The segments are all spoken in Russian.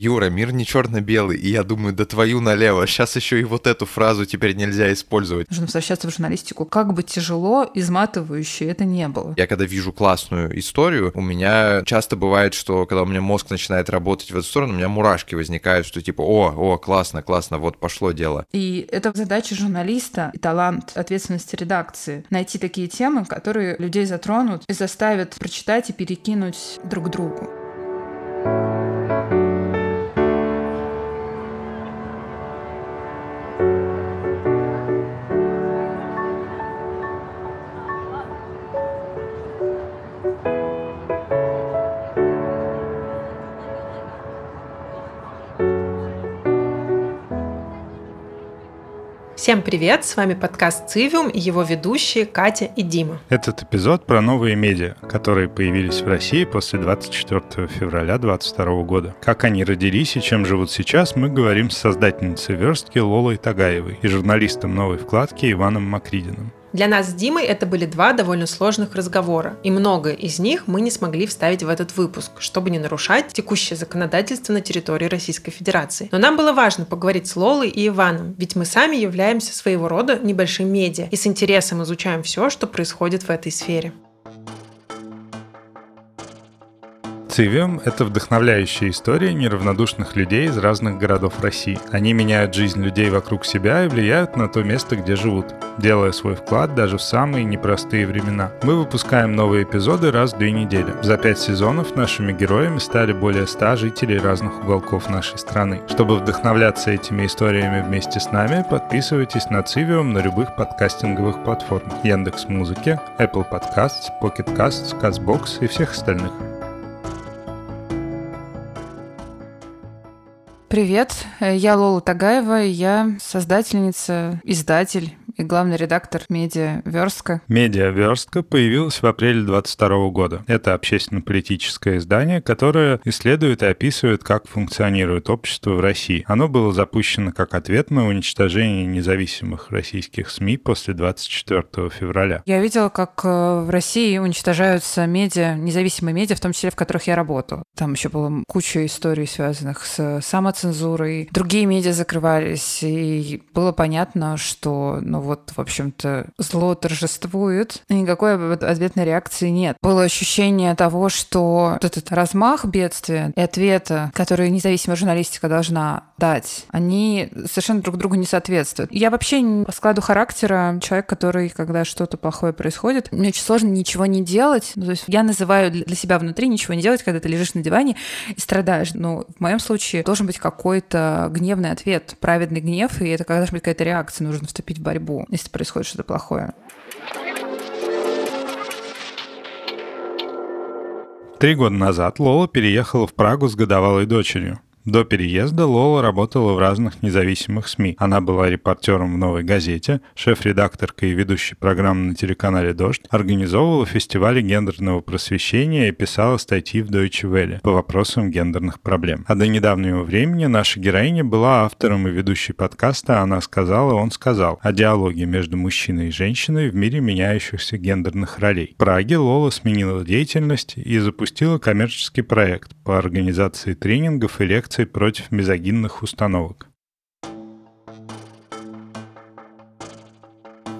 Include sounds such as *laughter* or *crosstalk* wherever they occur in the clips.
Юра, мир не черно-белый, и я думаю, да твою налево, сейчас еще и вот эту фразу теперь нельзя использовать. Нужно возвращаться в журналистику. Как бы тяжело, изматывающе это не было. Я когда вижу классную историю, у меня часто бывает, что когда у меня мозг начинает работать в эту сторону, у меня мурашки возникают, что типа, о, о, классно, классно, вот пошло дело. И это задача журналиста и талант ответственности редакции. Найти такие темы, которые людей затронут и заставят прочитать и перекинуть друг другу. Всем привет, с вами подкаст «Цивиум» и его ведущие Катя и Дима. Этот эпизод про новые медиа, которые появились в России после 24 февраля 2022 года. Как они родились и чем живут сейчас, мы говорим с создательницей верстки Лолой Тагаевой и журналистом новой вкладки Иваном Макридиным. Для нас с Димой это были два довольно сложных разговора, и многое из них мы не смогли вставить в этот выпуск, чтобы не нарушать текущее законодательство на территории Российской Федерации. Но нам было важно поговорить с Лолой и Иваном, ведь мы сами являемся своего рода небольшим медиа и с интересом изучаем все, что происходит в этой сфере. Цивиум — это вдохновляющая история неравнодушных людей из разных городов России. Они меняют жизнь людей вокруг себя и влияют на то место, где живут, делая свой вклад даже в самые непростые времена. Мы выпускаем новые эпизоды раз в две недели. За пять сезонов нашими героями стали более ста жителей разных уголков нашей страны. Чтобы вдохновляться этими историями вместе с нами, подписывайтесь на Цивиум на любых подкастинговых платформах. Яндекс Музыки, Apple Podcasts, Pocket Casts, CastBox и всех остальных. Привет, я Лола Тагаева, я создательница, издатель и главный редактор «Медиа Верстка». «Медиа Верстка» появилась в апреле 2022 года. Это общественно-политическое издание, которое исследует и описывает, как функционирует общество в России. Оно было запущено как ответ на уничтожение независимых российских СМИ после 24 февраля. Я видела, как э, в России уничтожаются медиа, независимые медиа, в том числе в которых я работаю. Там еще было куча историй, связанных с самоцензурой. Другие медиа закрывались, и было понятно, что ну, вот, в общем-то, зло торжествует, и никакой ответной реакции нет. Было ощущение того, что вот этот размах бедствия и ответа, который независимая журналистика должна дать, они совершенно друг другу не соответствуют. Я вообще по складу характера человек, который, когда что-то плохое происходит, мне очень сложно ничего не делать. Ну, то есть я называю для себя внутри ничего не делать, когда ты лежишь на диване и страдаешь. Но в моем случае должен быть какой-то гневный ответ, праведный гнев, и это должна быть какая-то реакция, нужно вступить в борьбу если происходит что-то плохое. Три года назад Лола переехала в Прагу с годовалой дочерью. До переезда Лола работала в разных независимых СМИ. Она была репортером в «Новой газете», шеф-редакторкой и ведущей программы на телеканале «Дождь», организовывала фестивали гендерного просвещения и писала статьи в Deutsche Welle по вопросам гендерных проблем. А до недавнего времени наша героиня была автором и ведущей подкаста «Она сказала, он сказал» о диалоге между мужчиной и женщиной в мире меняющихся гендерных ролей. В Праге Лола сменила деятельность и запустила коммерческий проект по организации тренингов и лекций против мизогинных установок.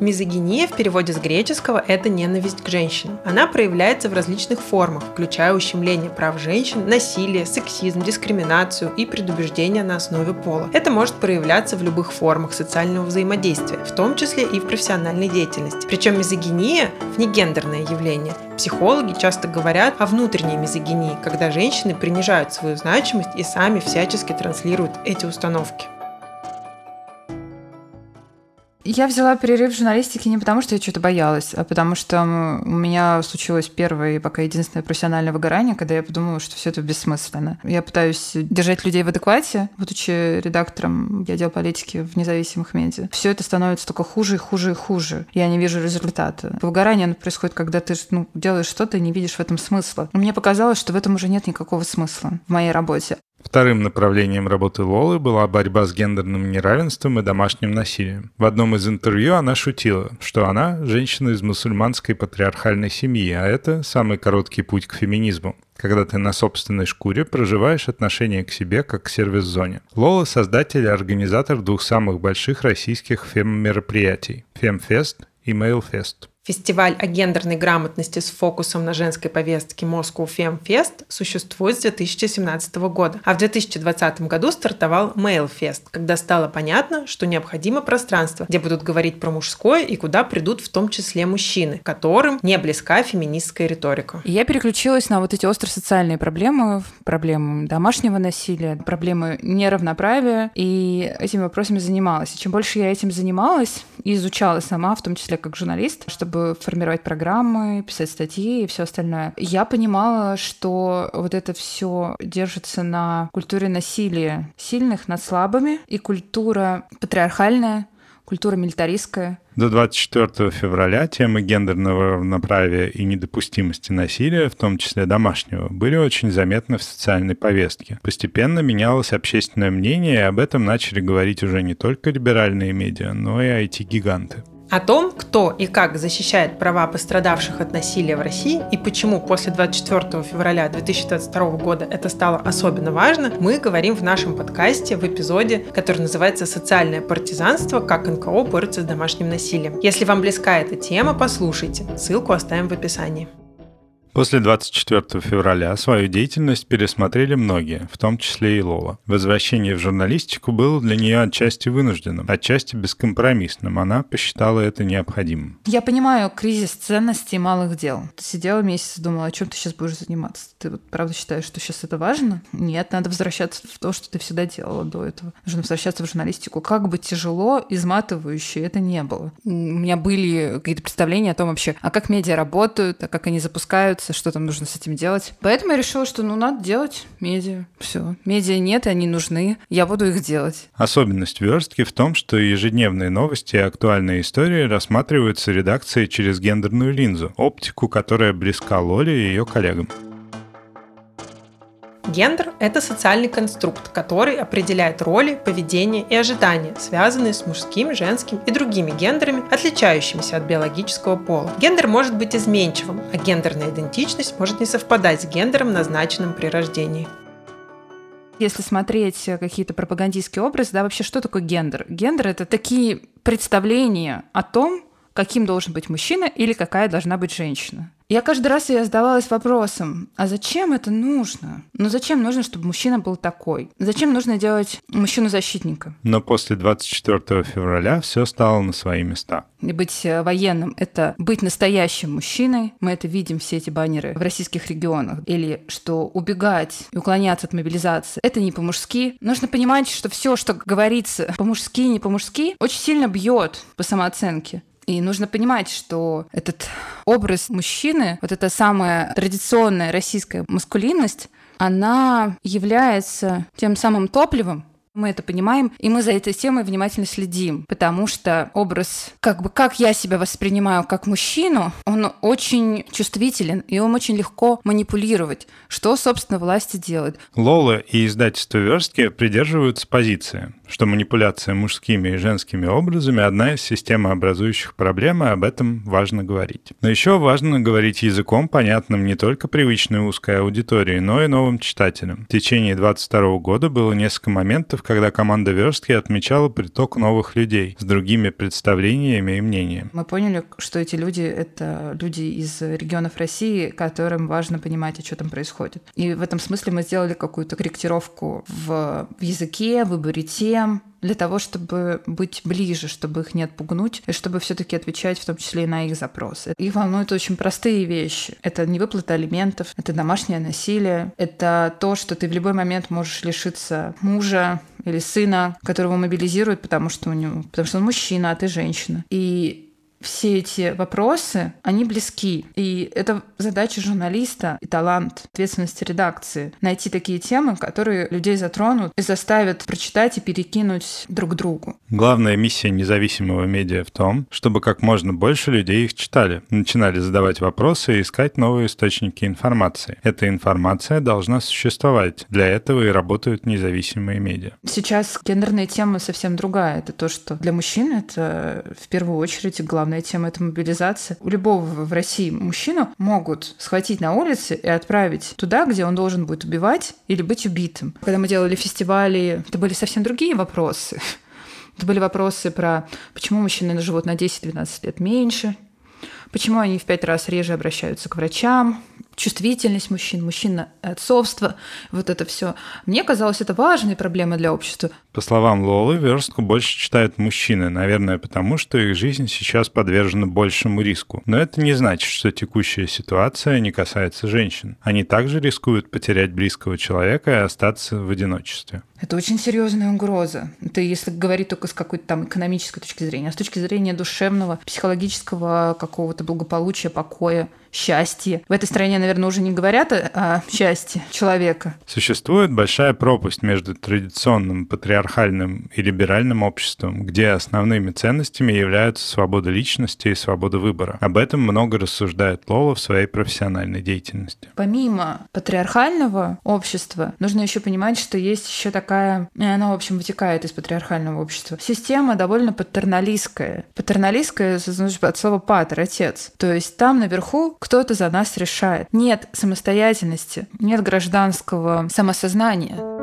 Мизогиния в переводе с греческого – это ненависть к женщинам. Она проявляется в различных формах, включая ущемление прав женщин, насилие, сексизм, дискриминацию и предубеждение на основе пола. Это может проявляться в любых формах социального взаимодействия, в том числе и в профессиональной деятельности. Причем мизогиния – внегендерное явление. Психологи часто говорят о внутренней мизогинии, когда женщины принижают свою значимость и сами всячески транслируют эти установки. Я взяла перерыв в журналистике не потому, что я что-то боялась, а потому что у меня случилось первое и пока единственное профессиональное выгорание, когда я подумала, что все это бессмысленно. Я пытаюсь держать людей в адеквате, будучи редактором я отдела политики в независимых медиа. Все это становится только хуже и хуже и хуже. Я не вижу результата. Выгорание оно происходит, когда ты ну, делаешь что-то и не видишь в этом смысла. Мне показалось, что в этом уже нет никакого смысла в моей работе. Вторым направлением работы Лолы была борьба с гендерным неравенством и домашним насилием. В одном из интервью она шутила, что она – женщина из мусульманской патриархальной семьи, а это самый короткий путь к феминизму когда ты на собственной шкуре проживаешь отношение к себе как к сервис-зоне. Лола – создатель и организатор двух самых больших российских фем-мероприятий – Фемфест и Мейлфест. Фестиваль о гендерной грамотности с фокусом на женской повестке Moscow Fem Fest существует с 2017 года, а в 2020 году стартовал Male Fest, когда стало понятно, что необходимо пространство, где будут говорить про мужское и куда придут в том числе мужчины, которым не близка феминистская риторика. Я переключилась на вот эти остросоциальные проблемы, проблемы домашнего насилия, проблемы неравноправия, и этими вопросами занималась. И чем больше я этим занималась и изучала сама, в том числе как журналист, чтобы чтобы формировать программы, писать статьи и все остальное. Я понимала, что вот это все держится на культуре насилия сильных над слабыми, и культура патриархальная, культура милитаристская. До 24 февраля темы гендерного равноправия и недопустимости насилия, в том числе домашнего, были очень заметны в социальной повестке. Постепенно менялось общественное мнение, и об этом начали говорить уже не только либеральные медиа, но и IT-гиганты. О том, кто и как защищает права пострадавших от насилия в России и почему после 24 февраля 2022 года это стало особенно важно, мы говорим в нашем подкасте в эпизоде, который называется «Социальное партизанство. Как НКО борется с домашним насилием». Если вам близка эта тема, послушайте. Ссылку оставим в описании. После 24 февраля свою деятельность пересмотрели многие, в том числе и Лола. Возвращение в журналистику было для нее отчасти вынужденным, отчасти бескомпромиссным. Она посчитала это необходимым. Я понимаю кризис ценностей малых дел. Ты сидела месяц и думала, о чем ты сейчас будешь заниматься? Ты вот правда считаешь, что сейчас это важно? Нет, надо возвращаться в то, что ты всегда делала до этого. Нужно возвращаться в журналистику. Как бы тяжело, изматывающе это не было. У меня были какие-то представления о том вообще, а как медиа работают, а как они запускают развивается, что там нужно с этим делать. Поэтому я решила, что ну надо делать медиа. Все. Медиа нет, и они нужны. Я буду их делать. Особенность верстки в том, что ежедневные новости и актуальные истории рассматриваются редакцией через гендерную линзу, оптику, которая близка Лоле и ее коллегам. Гендер – это социальный конструкт, который определяет роли, поведение и ожидания, связанные с мужским, женским и другими гендерами, отличающимися от биологического пола. Гендер может быть изменчивым, а гендерная идентичность может не совпадать с гендером, назначенным при рождении. Если смотреть какие-то пропагандистские образы, да, вообще что такое гендер? Гендер — это такие представления о том, каким должен быть мужчина или какая должна быть женщина. Я каждый раз я задавалась вопросом, а зачем это нужно? Ну зачем нужно, чтобы мужчина был такой? Зачем нужно делать мужчину-защитника? Но после 24 февраля все стало на свои места. И быть э, военным — это быть настоящим мужчиной. Мы это видим, все эти баннеры в российских регионах. Или что убегать и уклоняться от мобилизации — это не по-мужски. Нужно понимать, что все, что говорится по-мужски, не по-мужски, очень сильно бьет по самооценке. И нужно понимать, что этот образ мужчины, вот эта самая традиционная российская маскулинность, она является тем самым топливом, мы это понимаем, и мы за этой темой внимательно следим, потому что образ, как бы, как я себя воспринимаю как мужчину, он очень чувствителен, и он очень легко манипулировать, что, собственно, власти делают. Лола и издательство «Верстки» придерживаются позиции, что манипуляция мужскими и женскими образами – одна из системообразующих проблем, и об этом важно говорить. Но еще важно говорить языком, понятным не только привычной узкой аудитории, но и новым читателям. В течение 22 года было несколько моментов, когда команда Верстки отмечала приток новых людей с другими представлениями и мнениями. Мы поняли, что эти люди — это люди из регионов России, которым важно понимать, а что там происходит. И в этом смысле мы сделали какую-то корректировку в языке, выборе тем, для того, чтобы быть ближе, чтобы их не отпугнуть, и чтобы все-таки отвечать в том числе и на их запросы. Их волнуют очень простые вещи. Это не выплата алиментов, это домашнее насилие, это то, что ты в любой момент можешь лишиться мужа или сына, которого мобилизируют, потому что у него, потому что он мужчина, а ты женщина. И все эти вопросы, они близки. И это задача журналиста и талант, ответственности редакции. Найти такие темы, которые людей затронут и заставят прочитать и перекинуть друг другу. Главная миссия независимого медиа в том, чтобы как можно больше людей их читали, начинали задавать вопросы и искать новые источники информации. Эта информация должна существовать. Для этого и работают независимые медиа. Сейчас гендерная тема совсем другая. Это то, что для мужчин это в первую очередь главная тема — это мобилизация. У любого в России мужчину могут схватить на улице и отправить туда, где он должен будет убивать или быть убитым. Когда мы делали фестивали, это были совсем другие вопросы. *laughs* Это были вопросы про почему мужчины живут на 10-12 лет меньше, почему они в пять раз реже обращаются к врачам, чувствительность мужчин, мужчин отцовство, вот это все. Мне казалось, это важная проблема для общества. По словам Лолы, верстку больше читают мужчины, наверное, потому что их жизнь сейчас подвержена большему риску. Но это не значит, что текущая ситуация не касается женщин. Они также рискуют потерять близкого человека и остаться в одиночестве. Это очень серьезная угроза. Это если говорить только с какой-то там экономической точки зрения, а с точки зрения душевного, психологического какого-то благополучия, покоя, счастья. В этой стране, наверное, уже не говорят о счастье человека. Существует большая пропасть между традиционным патриархальным и либеральным обществом, где основными ценностями являются свобода личности и свобода выбора. Об этом много рассуждает Лола в своей профессиональной деятельности. Помимо патриархального общества, нужно еще понимать, что есть еще такая, и она, в общем, вытекает из патриархального общества, система довольно патерналистская. Патерналистская от слова патер, отец. То есть там наверху кто-то за нас решает. Нет самостоятельности, нет гражданского самосознания.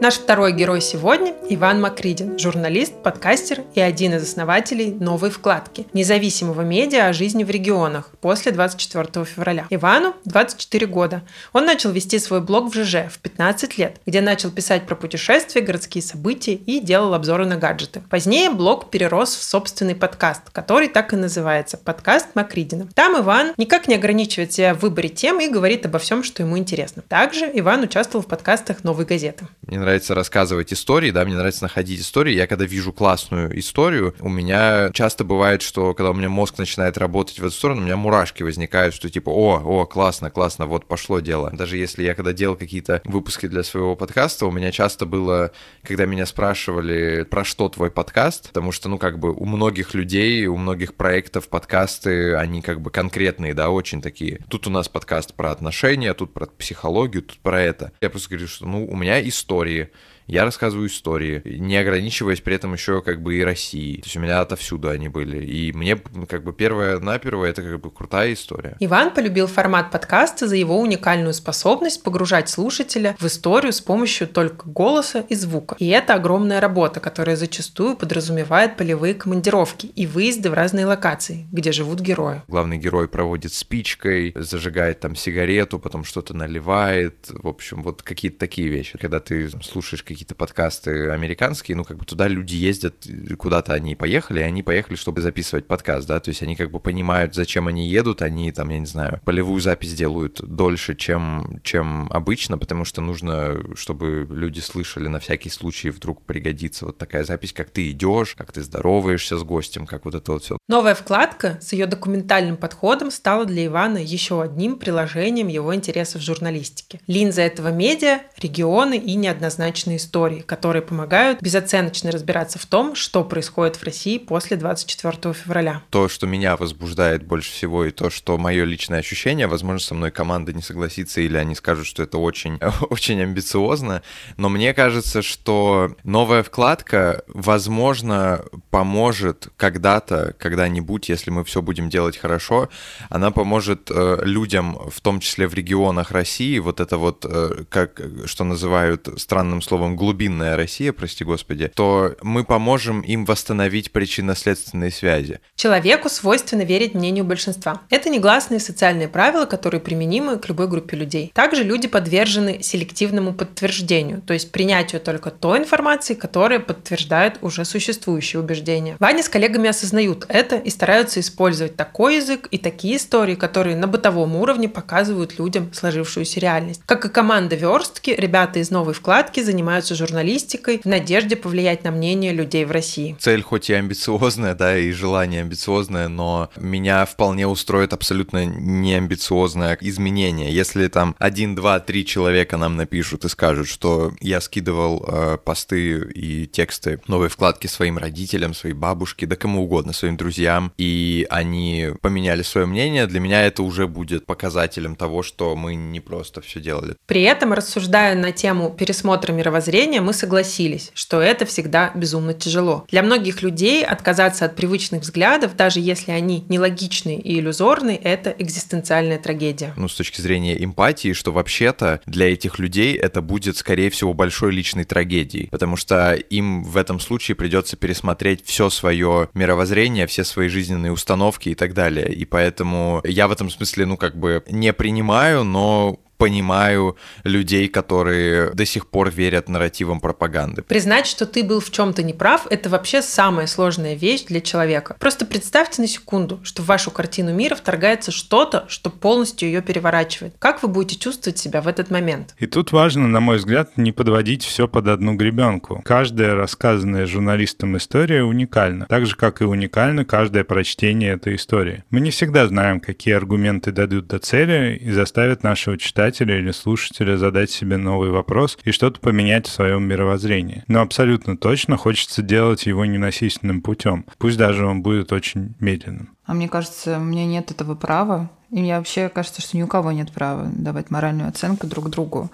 Наш второй герой сегодня – Иван Макридин, журналист, подкастер и один из основателей новой вкладки – независимого медиа о жизни в регионах после 24 февраля. Ивану 24 года. Он начал вести свой блог в ЖЖ в 15 лет, где начал писать про путешествия, городские события и делал обзоры на гаджеты. Позднее блог перерос в собственный подкаст, который так и называется – подкаст Макридина. Там Иван никак не ограничивает себя в выборе тем и говорит обо всем, что ему интересно. Также Иван участвовал в подкастах «Новой газеты». Мне нравится рассказывать истории, да, мне нравится находить истории. Я когда вижу классную историю, у меня часто бывает, что когда у меня мозг начинает работать в эту сторону, у меня мурашки возникают, что типа, о, о, классно, классно, вот пошло дело. Даже если я когда делал какие-то выпуски для своего подкаста, у меня часто было, когда меня спрашивали, про что твой подкаст, потому что, ну, как бы у многих людей, у многих проектов подкасты, они как бы конкретные, да, очень такие. Тут у нас подкаст про отношения, тут про психологию, тут про это. Я просто говорю, что, ну, у меня истории, you. Я рассказываю истории, не ограничиваясь при этом еще как бы и Россией. То есть у меня отовсюду они были. И мне как бы первое на первое это как бы крутая история. Иван полюбил формат подкаста за его уникальную способность погружать слушателя в историю с помощью только голоса и звука. И это огромная работа, которая зачастую подразумевает полевые командировки и выезды в разные локации, где живут герои. Главный герой проводит спичкой, зажигает там сигарету, потом что-то наливает. В общем, вот какие-то такие вещи. Когда ты слушаешь какие какие-то подкасты американские, ну, как бы туда люди ездят, куда-то они поехали, и они поехали, чтобы записывать подкаст, да, то есть они как бы понимают, зачем они едут, они там, я не знаю, полевую запись делают дольше, чем, чем обычно, потому что нужно, чтобы люди слышали на всякий случай, вдруг пригодится вот такая запись, как ты идешь, как ты здороваешься с гостем, как вот это вот все. Новая вкладка с ее документальным подходом стала для Ивана еще одним приложением его интересов в журналистике. Линза этого медиа – регионы и неоднозначные истории истории, которые помогают безоценочно разбираться в том, что происходит в России после 24 февраля. То, что меня возбуждает больше всего, и то, что мое личное ощущение, возможно, со мной команда не согласится, или они скажут, что это очень, *laughs* очень амбициозно, но мне кажется, что новая вкладка, возможно, поможет когда-то, когда-нибудь, если мы все будем делать хорошо, она поможет э, людям, в том числе в регионах России, вот это вот, э, как, что называют странным словом по-моему, глубинная Россия, прости господи, то мы поможем им восстановить причинно-следственные связи. Человеку свойственно верить мнению большинства. Это негласные социальные правила, которые применимы к любой группе людей. Также люди подвержены селективному подтверждению, то есть принятию только той информации, которая подтверждает уже существующие убеждения. Ваня с коллегами осознают это и стараются использовать такой язык и такие истории, которые на бытовом уровне показывают людям сложившуюся реальность. Как и команда верстки, ребята из новой вкладки занимаются журналистикой в надежде повлиять на мнение людей в России. Цель хоть и амбициозная, да, и желание амбициозное, но меня вполне устроит абсолютно неамбициозное изменение. Если там один, два, три человека нам напишут и скажут, что я скидывал э, посты и тексты новой вкладки своим родителям, своей бабушке, да кому угодно, своим друзьям, и они поменяли свое мнение, для меня это уже будет показателем того, что мы не просто все делали. При этом, рассуждая на тему пересмотра мировоззрения, мы согласились, что это всегда безумно тяжело. Для многих людей отказаться от привычных взглядов, даже если они нелогичные и иллюзорные, это экзистенциальная трагедия. Ну, с точки зрения эмпатии, что вообще-то для этих людей это будет, скорее всего, большой личной трагедией, потому что им в этом случае придется пересмотреть все свое мировоззрение, все свои жизненные установки и так далее. И поэтому я в этом смысле, ну, как бы не принимаю, но понимаю людей, которые до сих пор верят нарративам пропаганды. Признать, что ты был в чем-то неправ, это вообще самая сложная вещь для человека. Просто представьте на секунду, что в вашу картину мира вторгается что-то, что полностью ее переворачивает. Как вы будете чувствовать себя в этот момент? И тут важно, на мой взгляд, не подводить все под одну гребенку. Каждая рассказанная журналистом история уникальна, так же, как и уникально каждое прочтение этой истории. Мы не всегда знаем, какие аргументы дадут до цели и заставят нашего читателя читателя или слушателя задать себе новый вопрос и что-то поменять в своем мировоззрении. Но абсолютно точно хочется делать его ненасильственным путем, пусть даже он будет очень медленным. А мне кажется, у меня нет этого права и мне вообще кажется, что ни у кого нет права давать моральную оценку друг другу,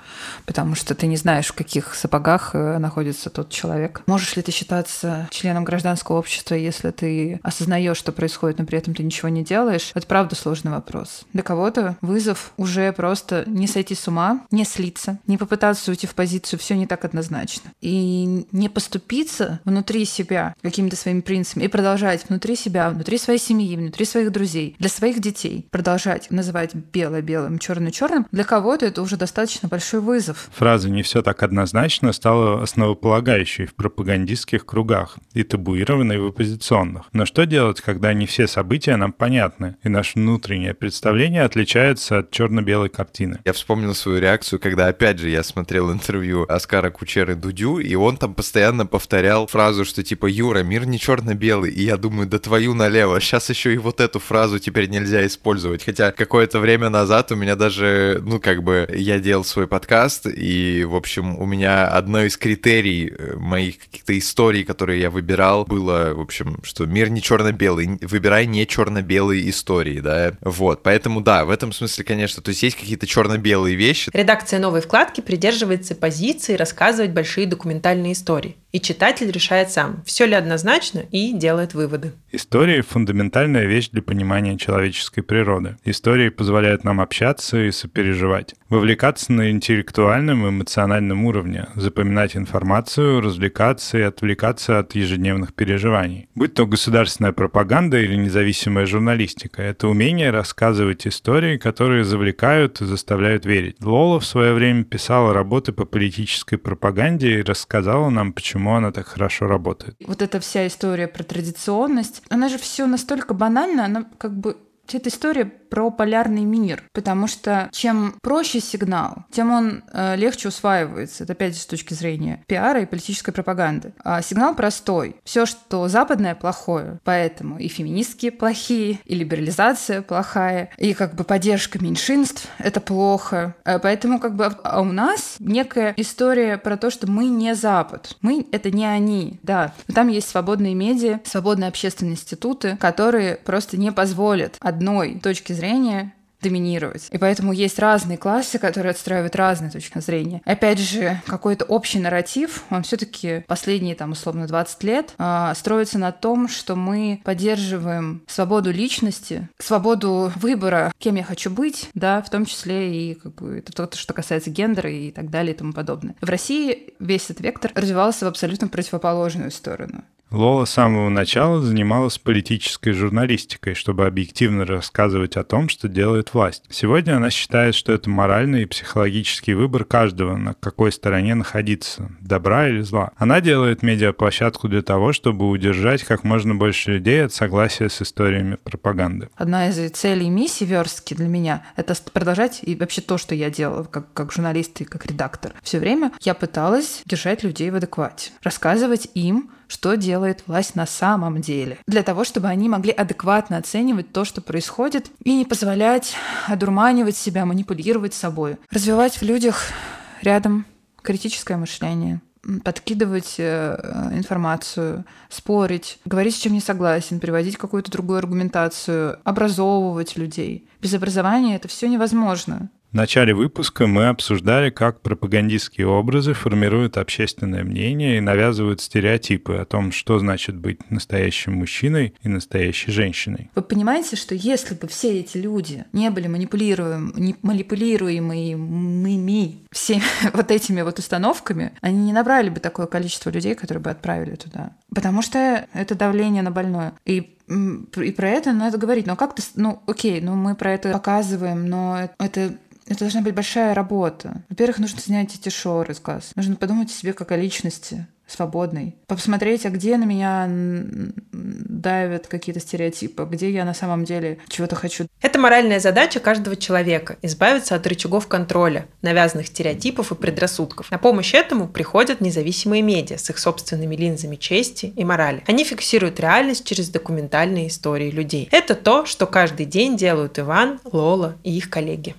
потому что ты не знаешь, в каких сапогах э, находится тот человек. Можешь ли ты считаться членом гражданского общества, если ты осознаешь, что происходит, но при этом ты ничего не делаешь? Это правда сложный вопрос. Для кого-то вызов уже просто не сойти с ума, не слиться, не попытаться уйти в позицию «все не так однозначно». И не поступиться внутри себя какими-то своими принципами и продолжать внутри себя, внутри своей семьи, внутри своих друзей, для своих детей продолжать продолжать называть белое белым, черное черным, для кого-то это уже достаточно большой вызов. Фраза «не все так однозначно» стала основополагающей в пропагандистских кругах и табуированной в оппозиционных. Но что делать, когда не все события нам понятны, и наше внутреннее представление отличается от черно-белой картины? Я вспомнил свою реакцию, когда, опять же, я смотрел интервью Оскара Кучеры Дудю, и он там постоянно повторял фразу, что типа «Юра, мир не черно-белый», и я думаю, да твою налево, сейчас еще и вот эту фразу теперь нельзя использовать, Хотя какое-то время назад у меня даже, ну, как бы, я делал свой подкаст, и, в общем, у меня одно из критерий э, моих каких-то историй, которые я выбирал, было, в общем, что мир не черно-белый, выбирай не черно-белые истории, да, вот, поэтому, да, в этом смысле, конечно, то есть есть какие-то черно-белые вещи. Редакция новой вкладки придерживается позиции рассказывать большие документальные истории. И читатель решает сам, все ли однозначно, и делает выводы. История – фундаментальная вещь для понимания человеческой природы. Истории позволяют нам общаться и сопереживать, вовлекаться на интеллектуальном и эмоциональном уровне, запоминать информацию, развлекаться и отвлекаться от ежедневных переживаний. Будь то государственная пропаганда или независимая журналистика, это умение рассказывать истории, которые завлекают и заставляют верить. Лола в свое время писала работы по политической пропаганде и рассказала нам, почему почему она так хорошо работает. Вот эта вся история про традиционность, она же все настолько банальна, она как бы эта история про полярный мир, потому что чем проще сигнал, тем он э, легче усваивается. Это опять с точки зрения пиара и политической пропаганды. А сигнал простой. Все, что западное, плохое. Поэтому и феминистки плохие, и либерализация плохая, и как бы поддержка меньшинств — это плохо. А поэтому как бы а у нас некая история про то, что мы не Запад. Мы — это не они, да. Но там есть свободные медиа, свободные общественные институты, которые просто не позволят одной точки зрения доминировать. И поэтому есть разные классы, которые отстраивают разные точки зрения. Опять же, какой-то общий нарратив, он все-таки последние, там, условно, 20 лет э, строится на том, что мы поддерживаем свободу личности, свободу выбора, кем я хочу быть, да, в том числе и как бы, это то, что касается гендера и так далее и тому подобное. В России весь этот вектор развивался в абсолютно противоположную сторону. Лола с самого начала занималась политической журналистикой, чтобы объективно рассказывать о том, что делает власть. Сегодня она считает, что это моральный и психологический выбор каждого, на какой стороне находиться, добра или зла. Она делает медиаплощадку для того, чтобы удержать как можно больше людей от согласия с историями пропаганды. Одна из целей и миссий верстки для меня — это продолжать и вообще то, что я делала как, как журналист и как редактор. Все время я пыталась держать людей в адеквате, рассказывать им, что делает власть на самом деле, для того, чтобы они могли адекватно оценивать то, что происходит, и не позволять одурманивать себя, манипулировать собой, развивать в людях рядом критическое мышление, подкидывать э, информацию, спорить, говорить, с чем не согласен, приводить какую-то другую аргументацию, образовывать людей. Без образования это все невозможно. В начале выпуска мы обсуждали, как пропагандистские образы формируют общественное мнение и навязывают стереотипы о том, что значит быть настоящим мужчиной и настоящей женщиной. Вы понимаете, что если бы все эти люди не были манипулируем, манипулируемыми всеми *laughs* вот этими вот установками, они не набрали бы такое количество людей, которые бы отправили туда. Потому что это давление на больное. И и про это надо говорить. Но как то ну, окей, ну мы про это показываем, но это это должна быть большая работа. Во-первых, нужно снять эти шоры с глаз. Нужно подумать о себе как о личности свободной. Посмотреть, а где на меня давят какие-то стереотипы, где я на самом деле чего-то хочу. Это моральная задача каждого человека – избавиться от рычагов контроля, навязанных стереотипов и предрассудков. На помощь этому приходят независимые медиа с их собственными линзами чести и морали. Они фиксируют реальность через документальные истории людей. Это то, что каждый день делают Иван, Лола и их коллеги.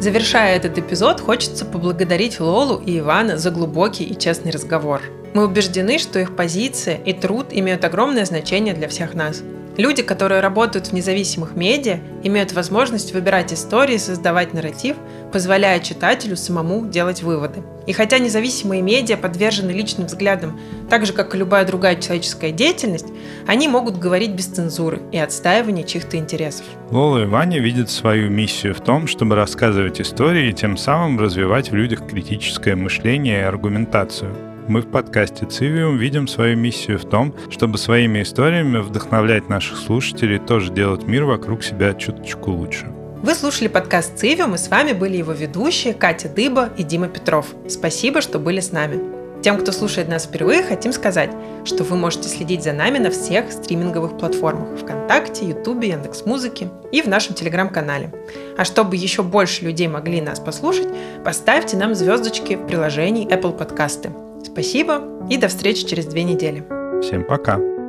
Завершая этот эпизод, хочется поблагодарить Лолу и Ивана за глубокий и честный разговор. Мы убеждены, что их позиция и труд имеют огромное значение для всех нас. Люди, которые работают в независимых медиа, имеют возможность выбирать истории, создавать нарратив, позволяя читателю самому делать выводы. И хотя независимые медиа подвержены личным взглядам, так же, как и любая другая человеческая деятельность, они могут говорить без цензуры и отстаивания чьих-то интересов. Лола и Ваня видят свою миссию в том, чтобы рассказывать истории и тем самым развивать в людях критическое мышление и аргументацию. Мы в подкасте «Цивиум» видим свою миссию в том, чтобы своими историями вдохновлять наших слушателей тоже делать мир вокруг себя чуточку лучше. Вы слушали подкаст «Цивиум» и с вами были его ведущие Катя Дыба и Дима Петров. Спасибо, что были с нами. Тем, кто слушает нас впервые, хотим сказать, что вы можете следить за нами на всех стриминговых платформах ВКонтакте, Ютубе, Яндекс.Музыке и в нашем Телеграм-канале. А чтобы еще больше людей могли нас послушать, поставьте нам звездочки в приложении Apple Podcasts. Спасибо и до встречи через две недели. Всем пока.